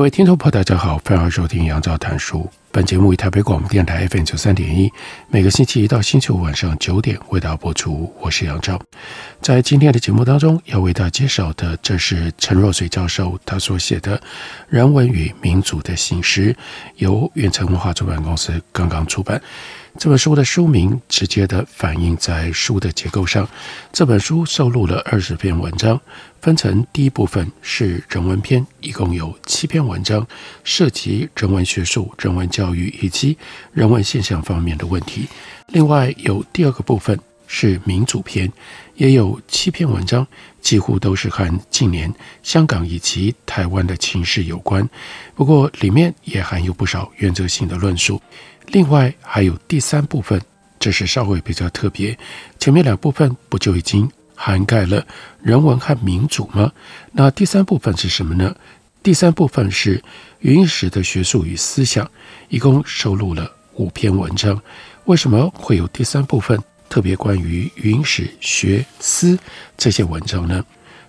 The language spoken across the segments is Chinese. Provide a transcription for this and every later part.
各位听众朋友，大家好，欢迎收听杨照谈书。本节目以台北广播电台 FM 九三点一，每个星期一到星期五晚上九点为大家播出。我是杨照，在今天的节目当中要为大家介绍的，这是陈若水教授他所写的《人文与民族的醒狮》，由远城文化出版公司刚刚出版。这本书的书名直接的反映在书的结构上。这本书收录了二十篇文章，分成第一部分是人文篇，一共有七篇文章，涉及人文学术、人文教育以及人文现象方面的问题。另外有第二个部分是民主篇，也有七篇文章，几乎都是和近年香港以及台湾的情势有关。不过里面也含有不少原则性的论述。另外还有第三部分，这是稍微比较特别。前面两部分不就已经涵盖了人文和民主吗？那第三部分是什么呢？第三部分是余英时的学术与思想，一共收录了五篇文章。为什么会有第三部分特别关于余英时学思这些文章呢？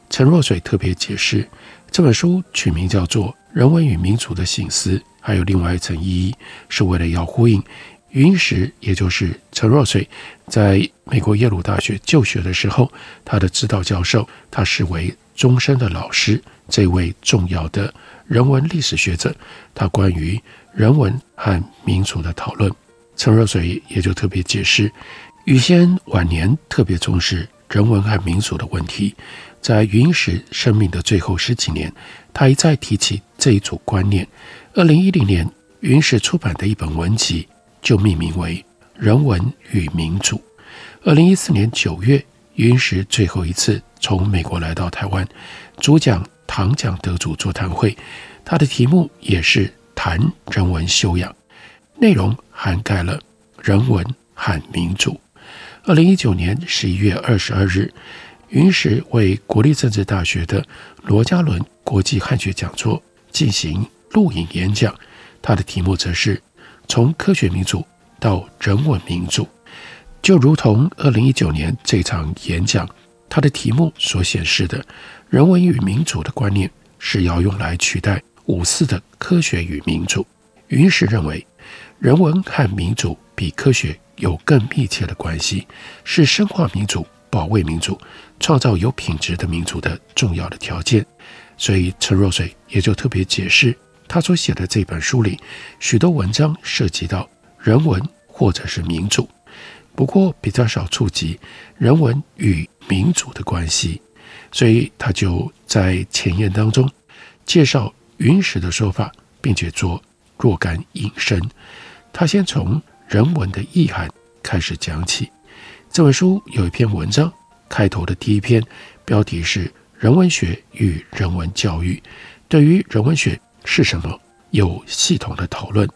陈若水特别解释，这本书取名叫做《人文与民主的醒思》。还有另外一层意义，是为了要呼应。云石，也就是陈若水，在美国耶鲁大学就学的时候，他的指导教授，他视为终身的老师，这位重要的人文历史学者，他关于人文和民族的讨论，陈若水也就特别解释，余先晚年特别重视人文和民主的问题，在云石生命的最后十几年，他一再提起这一组观念。二零一零年，云石出版的一本文集就命名为《人文与民主》。二零一四年九月，云石最后一次从美国来到台湾，主讲唐奖得主座谈会，他的题目也是谈人文修养，内容涵盖了人文和民主。二零一九年十一月二十二日，云石为国立政治大学的罗家伦国际汉学讲座进行。录影演讲，他的题目则是“从科学民主到人文民主”，就如同二零一九年这场演讲，他的题目所显示的“人文与民主”的观念是要用来取代五四的科学与民主。云石认为，人文和民主比科学有更密切的关系，是深化民主、保卫民主、创造有品质的民主的重要的条件。所以陈若水也就特别解释。他所写的这本书里，许多文章涉及到人文或者是民主，不过比较少触及人文与民主的关系，所以他就在前言当中介绍云石的说法，并且做若干引申。他先从人文的意涵开始讲起。这本书有一篇文章，开头的第一篇标题是《人文学与人文教育》，对于人文学。是什么？有系统的讨论。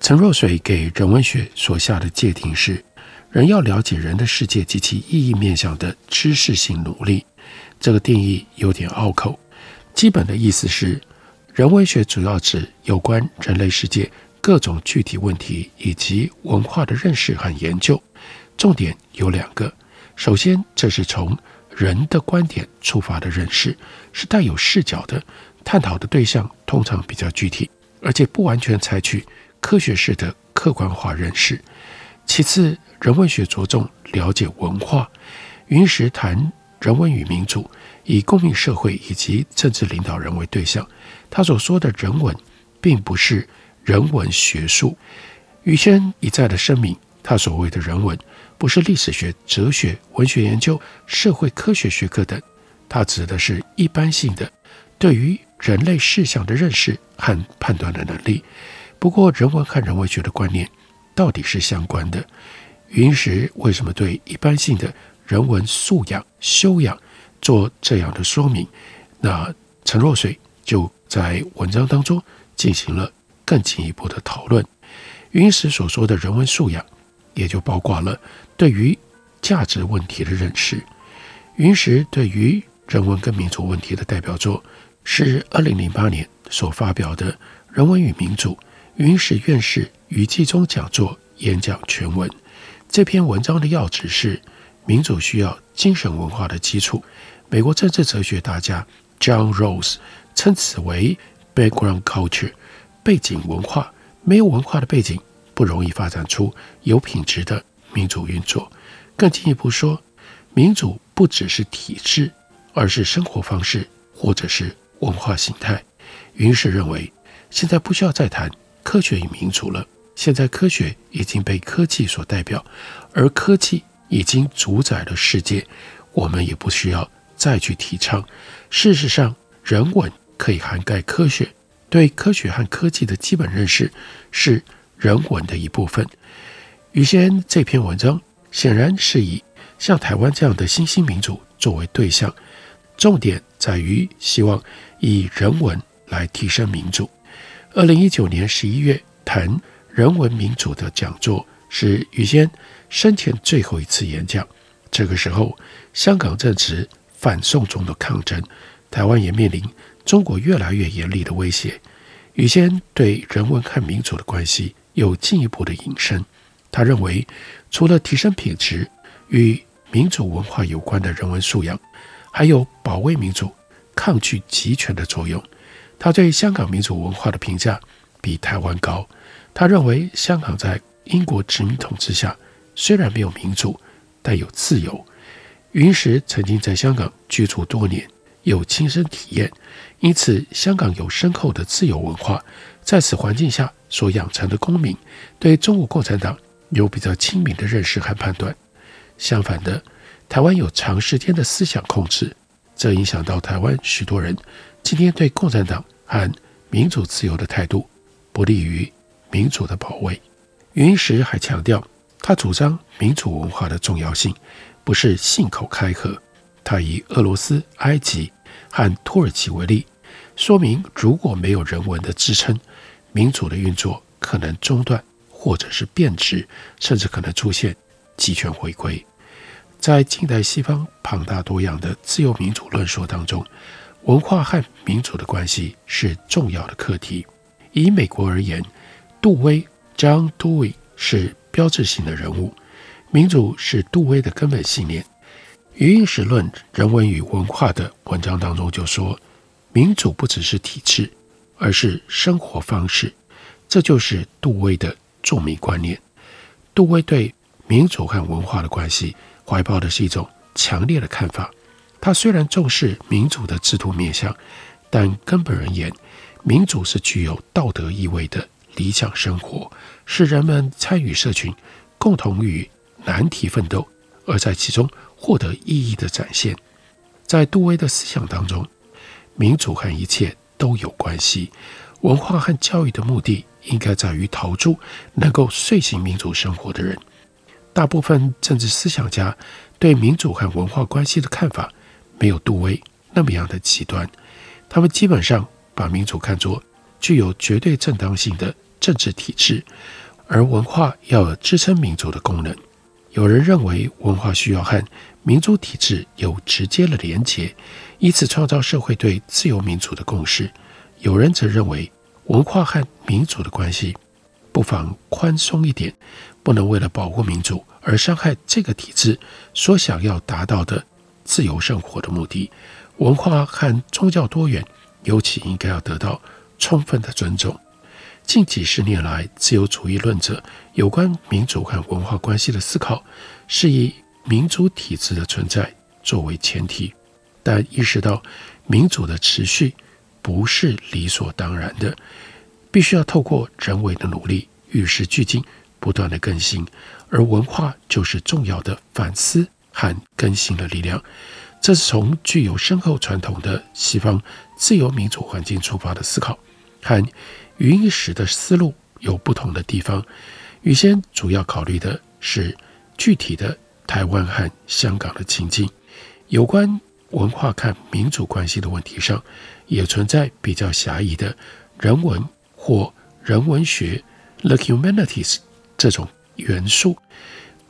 陈若水给人文学所下的界定是：人要了解人的世界及其意义面向的知识性努力。这个定义有点拗口，基本的意思是，人文学主要指有关人类世界各种具体问题以及文化的认识和研究。重点有两个：首先，这是从人的观点出发的认识，是带有视角的。探讨的对象通常比较具体，而且不完全采取科学式的客观化认识。其次，人文学着重了解文化。云石谈人文与民主，以公民社会以及政治领导人为对象。他所说的人文，并不是人文学术。余先一再的声明，他所谓的人文，不是历史学、哲学、文学研究、社会科学学科等，它指的是一般性的对于。人类事项的认识和判断的能力。不过，人文和人文学的观念到底是相关的。云石为什么对一般性的人文素养修养做这样的说明，那陈若水就在文章当中进行了更进一步的讨论。云石所说的人文素养，也就包括了对于价值问题的认识。云石对于人文跟民主问题的代表作，是二零零八年所发表的《人文与民主》云石院士于纪中讲座演讲全文。这篇文章的要旨是：民主需要精神文化的基础。美国政治哲学大家 John Rose 称此为 background culture，背景文化。没有文化的背景，不容易发展出有品质的民主运作。更进一步说，民主不只是体制，而是生活方式或者是文化形态。于是认为，现在不需要再谈科学与民主了。现在科学已经被科技所代表，而科技已经主宰了世界。我们也不需要再去提倡。事实上，人文可以涵盖科学。对科学和科技的基本认识是人文的一部分。余先这篇文章显然是以像台湾这样的新兴民主作为对象，重点在于希望以人文来提升民主。二零一九年十一月谈人文民主的讲座是余先生前最后一次演讲。这个时候，香港正值反送中的抗争，台湾也面临。中国越来越严厉的威胁，余先对人文和民主的关系有进一步的引申。他认为，除了提升品质与民主文化有关的人文素养，还有保卫民主、抗拒集权的作用。他对香港民主文化的评价比台湾高。他认为，香港在英国殖民统治下虽然没有民主，但有自由。云石曾经在香港居住多年。有亲身体验，因此香港有深厚的自由文化，在此环境下所养成的公民，对中国共产党有比较亲民的认识和判断。相反的，台湾有长时间的思想控制，这影响到台湾许多人今天对共产党和民主自由的态度，不利于民主的保卫。余英时还强调，他主张民主文化的重要性，不是信口开河。他以俄罗斯、埃及和土耳其为例，说明如果没有人文的支撑，民主的运作可能中断，或者是变质，甚至可能出现极权回归。在近代西方庞大多样的自由民主论述当中，文化和民主的关系是重要的课题。以美国而言，杜威 （John Dewey） 是标志性的人物，民主是杜威的根本信念。余英史论人文与文化的文章当中就说，民主不只是体制，而是生活方式。这就是杜威的著名观念。杜威对民主和文化的关系怀抱的是一种强烈的看法。他虽然重视民主的制度面向，但根本而言，民主是具有道德意味的理想生活，是人们参与社群，共同与难题奋斗，而在其中。获得意义的展现，在杜威的思想当中，民主和一切都有关系。文化和教育的目的应该在于陶铸能够遂行民主生活的人。大部分政治思想家对民主和文化关系的看法没有杜威那么样的极端，他们基本上把民主看作具有绝对正当性的政治体制，而文化要有支撑民主的功能。有人认为文化需要和民主体制有直接的连结，以此创造社会对自由民主的共识。有人则认为文化和民主的关系不妨宽松一点，不能为了保护民主而伤害这个体制所想要达到的自由生活的目的。文化和宗教多元尤其应该要得到充分的尊重。近几十年来，自由主义论者有关民主和文化关系的思考，是以民主体制的存在作为前提，但意识到民主的持续不是理所当然的，必须要透过人为的努力，与时俱进，不断的更新，而文化就是重要的反思和更新的力量。这是从具有深厚传统的西方自由民主环境出发的思考，和。余英时的思路有不同的地方。余先主要考虑的是具体的台湾和香港的情境。有关文化看民主关系的问题上，也存在比较狭义的人文或人文学 （the humanities） 这种元素。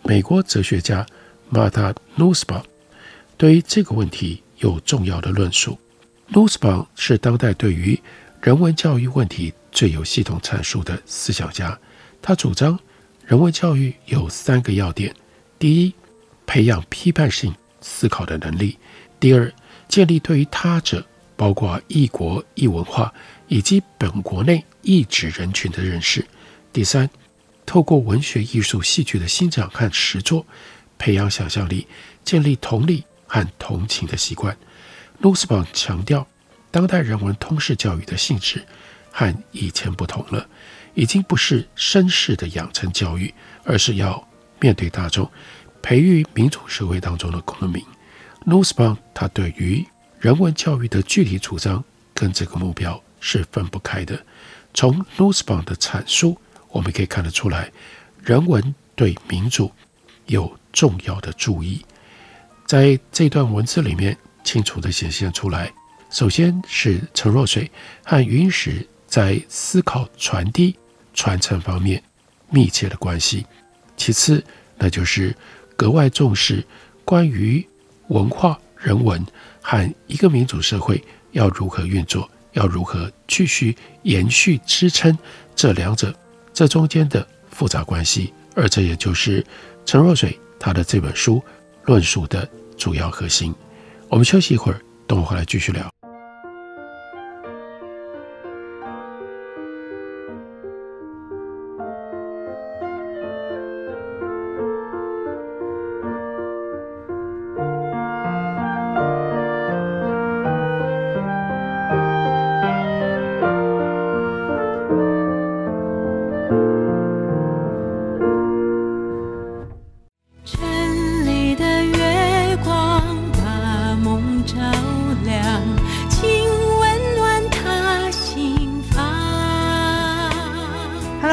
美国哲学家 Martha Nussbaum 对于这个问题有重要的论述。Nussbaum 是当代对于人文教育问题最有系统阐述的思想家。他主张人文教育有三个要点：第一，培养批判性思考的能力；第二，建立对于他者，包括异国异文化以及本国内异质人群的认识；第三，透过文学、艺术、戏剧的欣赏和实作，培养想象力，建立同理和同情的习惯。努斯邦强调，当代人文通识教育的性质和以前不同了，已经不是绅士的养成教育，而是要面对大众，培育民主社会当中的公民。n u s b a u m 他对于人文教育的具体主张跟这个目标是分不开的。从 n u s b a u m 的阐述，我们可以看得出来，人文对民主有重要的注意。在这段文字里面。清楚地显现出来。首先是陈若水和云石在思考传递、传承方面密切的关系。其次，那就是格外重视关于文化、人文和一个民主社会要如何运作，要如何继续延续支撑这两者这中间的复杂关系。而这也就是陈若水他的这本书论述的主要核心。我们休息一会儿，等我回来继续聊。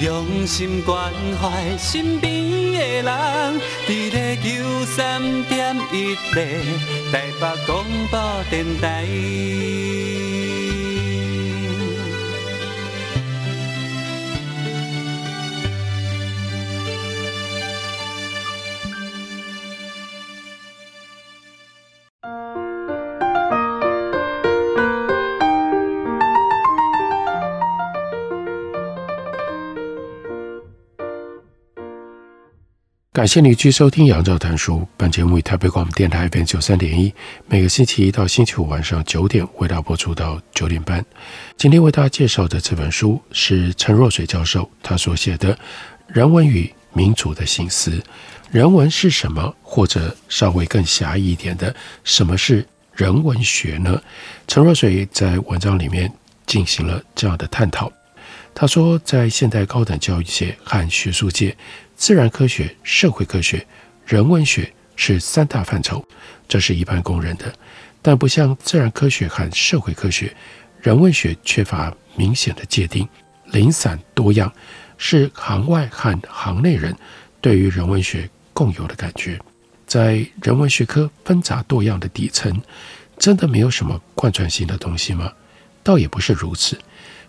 用心关怀身边的人，伫咧九三点一咧台北广播电台。感谢你继续收听《杨照谈书》。本节目以台北广播电台 FM 九三点一，每个星期一到星期五晚上九点为大家播出到九点半。今天为大家介绍的这本书是陈若水教授他所写的《人文与民主的心思》。人文是什么？或者稍微更狭义一点的，什么是人文学呢？陈若水在文章里面进行了这样的探讨。他说，在现代高等教育界和学术界。自然科学、社会科学、人文学是三大范畴，这是一般公认的。但不像自然科学和社会科学，人文学缺乏明显的界定，零散多样，是行外和行内人对于人文学共有的感觉。在人文学科纷杂多样的底层，真的没有什么贯穿性的东西吗？倒也不是如此。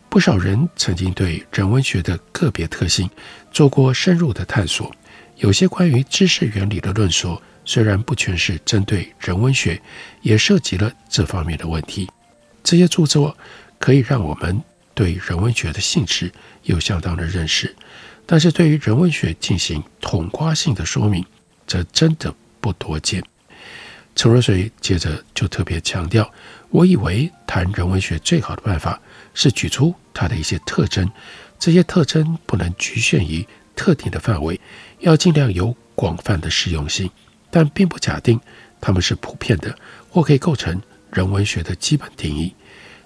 不少人曾经对人文学的个别特性做过深入的探索，有些关于知识原理的论说，虽然不全是针对人文学，也涉及了这方面的问题。这些著作可以让我们对人文学的性质有相当的认识，但是对于人文学进行统括性的说明，则真的不多见。陈若水接着就特别强调，我以为谈人文学最好的办法是举出它的一些特征，这些特征不能局限于特定的范围，要尽量有广泛的适用性，但并不假定它们是普遍的或可以构成人文学的基本定义。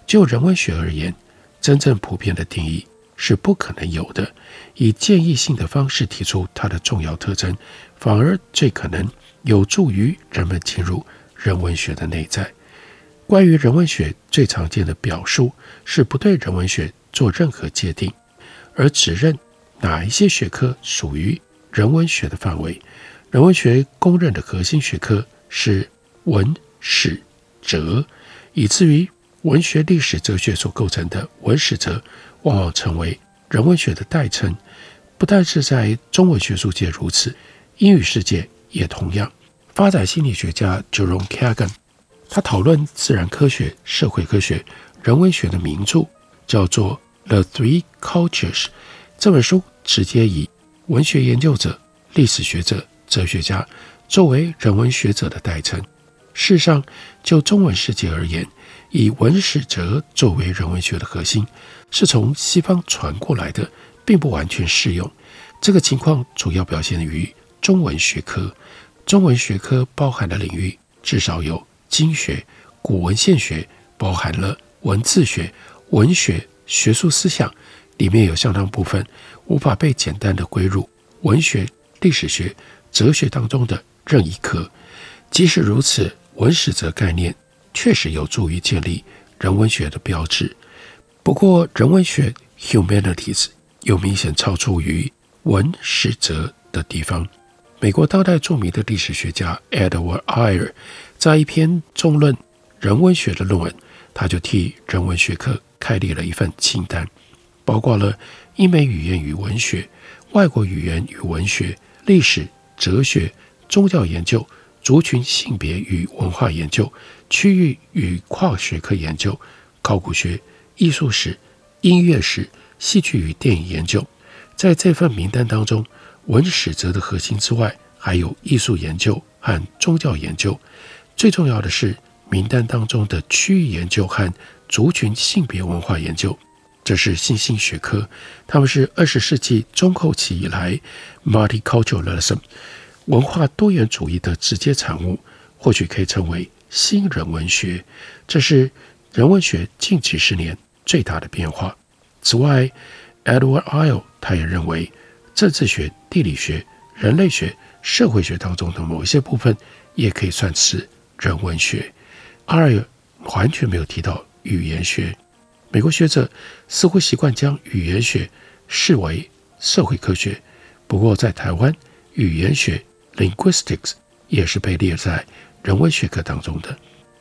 就人文学而言，真正普遍的定义是不可能有的。以建议性的方式提出它的重要特征，反而最可能。有助于人们进入人文学的内在。关于人文学最常见的表述是不对人文学做任何界定，而只认哪一些学科属于人文学的范围。人文学公认的核心学科是文史哲，以至于文学历史哲学所构成的文史哲，往往成为人文学的代称。不但是在中文学术界如此，英语世界。也同样，发展心理学家 Jerome Kagan，他讨论自然科学、社会科学、人文学的名著叫做《The Three Cultures》。这本书直接以文学研究者、历史学者、哲学家作为人文学者的代称。事实上，就中文世界而言，以文史哲作为人文学的核心，是从西方传过来的，并不完全适用。这个情况主要表现于中文学科。中文学科包含的领域至少有经学、古文献学，包含了文字学、文学、学术思想，里面有相当部分无法被简单的归入文学、历史学、哲学当中的任意科。即使如此，文史哲概念确实有助于建立人文学的标志。不过，人文学 （humanities） 有明显超出于文史哲的地方。美国当代著名的历史学家 Edward Ayer 在一篇重论人文学的论文，他就替人文学科开立了一份清单，包括了英美语言与文学、外国语言与文学、历史、哲学、宗教研究、族群性别与文化研究、区域与跨学科研究、考古学、艺术史、音乐史、戏剧与电影研究。在这份名单当中。文史哲的核心之外，还有艺术研究和宗教研究。最重要的是，名单当中的区域研究和族群性别文化研究，这是新兴学科。他们是二十世纪中后期以来 multiculturalism 文化多元主义的直接产物，或许可以称为新人文学。这是人文学近几十年最大的变化。此外，Edward Ile 他也认为。政治学、地理学、人类学、社会学当中的某一些部分，也可以算是人文学。二，完全没有提到语言学。美国学者似乎习惯将语言学视为社会科学。不过，在台湾，语言学 （linguistics） 也是被列在人文学科当中的。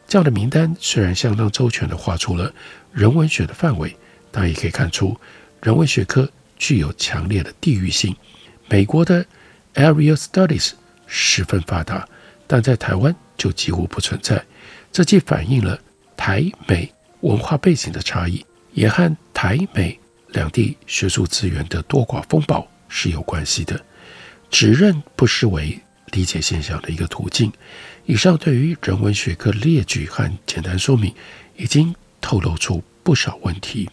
这样的名单虽然相当周全地画出了人文学的范围，但也可以看出人文学科。具有强烈的地域性。美国的 Area Studies 十分发达，但在台湾就几乎不存在。这既反映了台美文化背景的差异，也和台美两地学术资源的多寡风暴是有关系的。指认不失为理解现象的一个途径。以上对于人文学科列举和简单说明，已经透露出不少问题。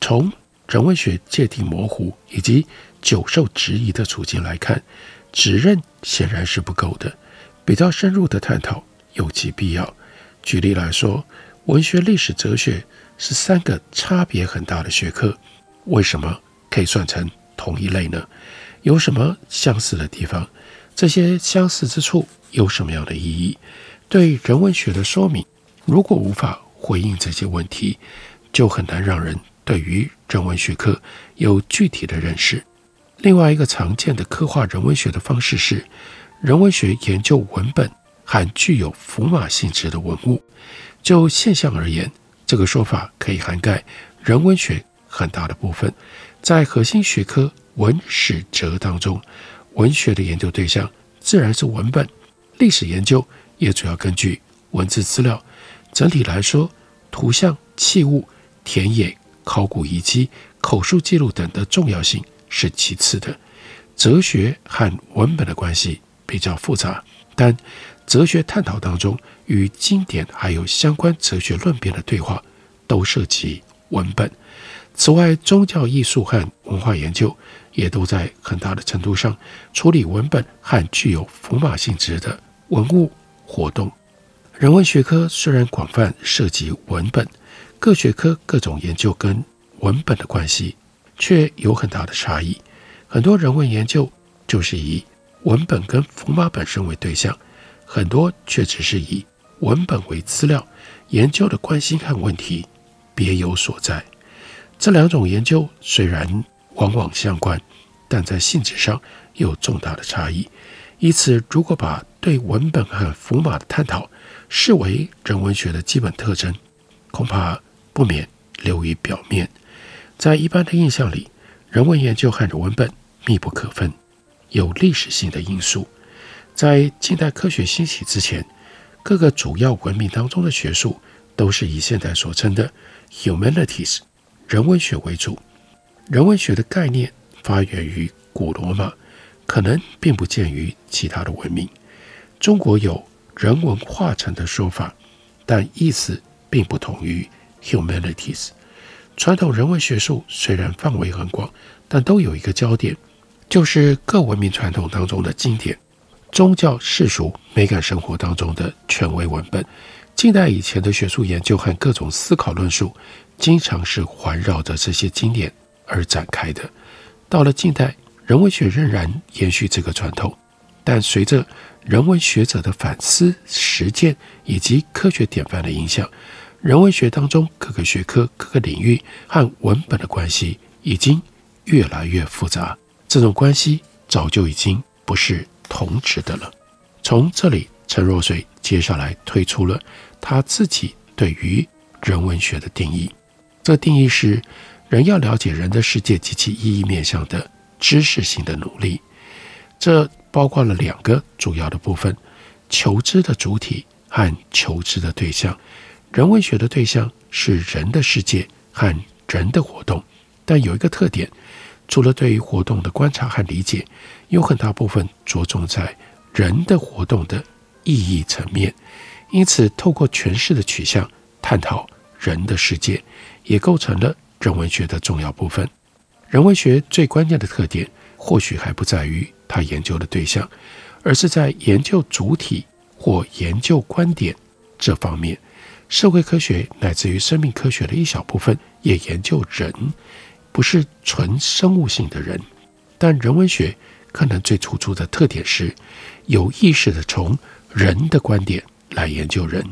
从人文学界定模糊以及久受质疑的处境来看，指认显然是不够的。比较深入的探讨有其必要。举例来说，文学、历史、哲学是三个差别很大的学科，为什么可以算成同一类呢？有什么相似的地方？这些相似之处有什么样的意义？对人文学的说明，如果无法回应这些问题，就很难让人。对于人文学科有具体的认识。另外一个常见的刻画人文学的方式是，人文学研究文本和具有符码性质的文物。就现象而言，这个说法可以涵盖人文学很大的部分。在核心学科文史哲当中，文学的研究对象自然是文本，历史研究也主要根据文字资料。整体来说，图像、器物、田野。考古遗迹、口述记录等的重要性是其次的。哲学和文本的关系比较复杂，但哲学探讨当中与经典还有相关哲学论辩的对话，都涉及文本。此外，宗教艺术和文化研究也都在很大的程度上处理文本和具有符码性质的文物活动。人文学科虽然广泛涉及文本，各学科各种研究跟文本的关系却有很大的差异。很多人文研究就是以文本跟符码本身为对象，很多却只是以文本为资料，研究的关心和问题别有所在。这两种研究虽然往往相关，但在性质上有重大的差异。因此，如果把对文本和符码的探讨视为人文学的基本特征，恐怕不免流于表面。在一般的印象里，人文研究和文本密不可分，有历史性的因素。在近代科学兴起之前，各个主要文明当中的学术都是以现代所称的 humanities。人文学为主，人文学的概念发源于古罗马，可能并不见于其他的文明。中国有人文化成的说法，但意思并不同于 humanities。传统人文学术虽然范围很广，但都有一个焦点，就是各文明传统当中的经典、宗教、世俗、美感生活当中的权威文本。近代以前的学术研究和各种思考论述，经常是环绕着这些经典而展开的。到了近代，人文学仍然延续这个传统，但随着人文学者的反思、实践以及科学典范的影响，人文学当中各个学科、各个领域和文本的关系已经越来越复杂。这种关系早就已经不是同质的了。从这里，陈若水接下来推出了他自己对于人文学的定义。这定义是：人要了解人的世界及其意义面向的知识性的努力。这包括了两个主要的部分：求知的主体和求知的对象。人文学的对象是人的世界和人的活动，但有一个特点，除了对于活动的观察和理解，有很大部分着重在人的活动的。意义层面，因此透过诠释的取向探讨人的世界，也构成了人文学的重要部分。人文学最关键的特点，或许还不在于他研究的对象，而是在研究主体或研究观点这方面。社会科学乃至于生命科学的一小部分也研究人，不是纯生物性的人，但人文学可能最突出的特点是有意识的从。人的观点来研究人，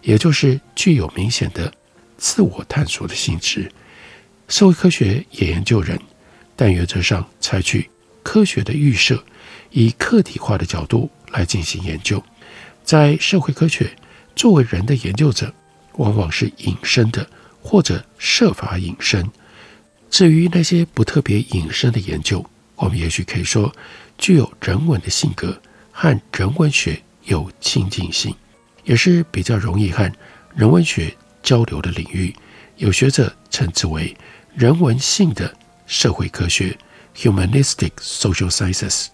也就是具有明显的自我探索的性质。社会科学也研究人，但原则上采取科学的预设，以客体化的角度来进行研究。在社会科学，作为人的研究者，往往是隐身的，或者设法隐身。至于那些不特别隐身的研究，我们也许可以说，具有人文的性格和人文学。有亲近性，也是比较容易和人文学交流的领域。有学者称之为人文性的社会科学 （humanistic social sciences）。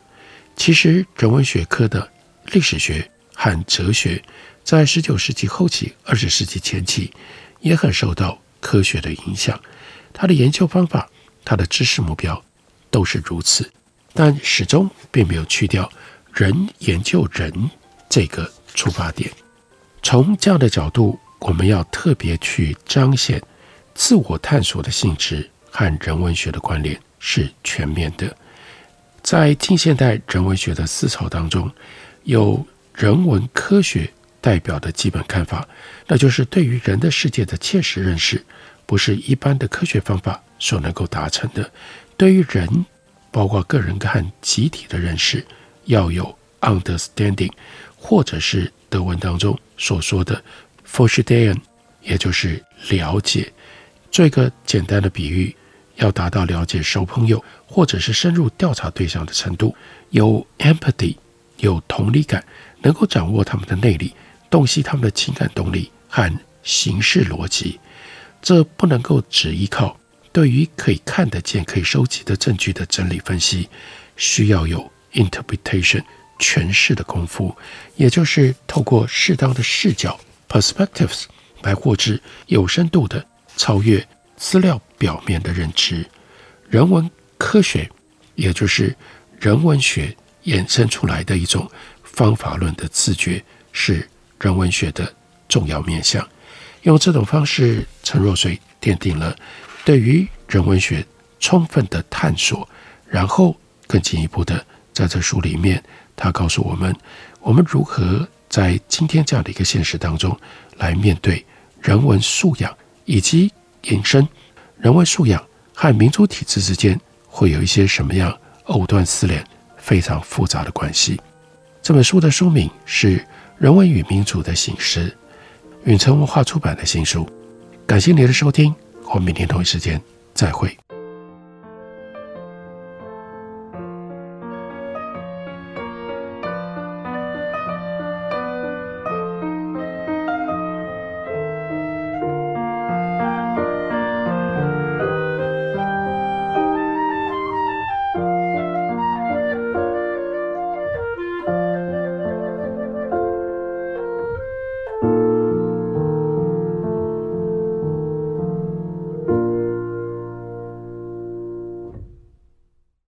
其实，人文学科的历史学和哲学，在十九世纪后期、二十世纪前期，也很受到科学的影响。他的研究方法、他的知识目标都是如此，但始终并没有去掉人研究人。这个出发点，从这样的角度，我们要特别去彰显自我探索的性质和人文学的关联是全面的。在近现代人文学的思潮当中，有人文科学代表的基本看法，那就是对于人的世界的切实认识，不是一般的科学方法所能够达成的。对于人，包括个人和集体的认识，要有 understanding。或者是德文当中所说的 f o r s t e h e n 也就是了解。做一个简单的比喻，要达到了解熟朋友或者是深入调查对象的程度，有 empathy，有同理感，能够掌握他们的内力，洞悉他们的情感动力和行事逻辑。这不能够只依靠对于可以看得见、可以收集的证据的整理分析，需要有 interpretation。诠释的功夫，也就是透过适当的视角 （perspectives） 来获知有深度的超越资料表面的认知。人文科学，也就是人文学衍生出来的一种方法论的自觉，是人文学的重要面向。用这种方式，陈若水奠定了对于人文学充分的探索，然后更进一步的在这书里面，他告诉我们，我们如何在今天这样的一个现实当中来面对人文素养，以及引申人文素养和民主体制之间会有一些什么样藕断丝连、非常复杂的关系。这本书的书名是《人文与民主的形式》，远程文化出版的新书。感谢您的收听，我们明天同一时间再会。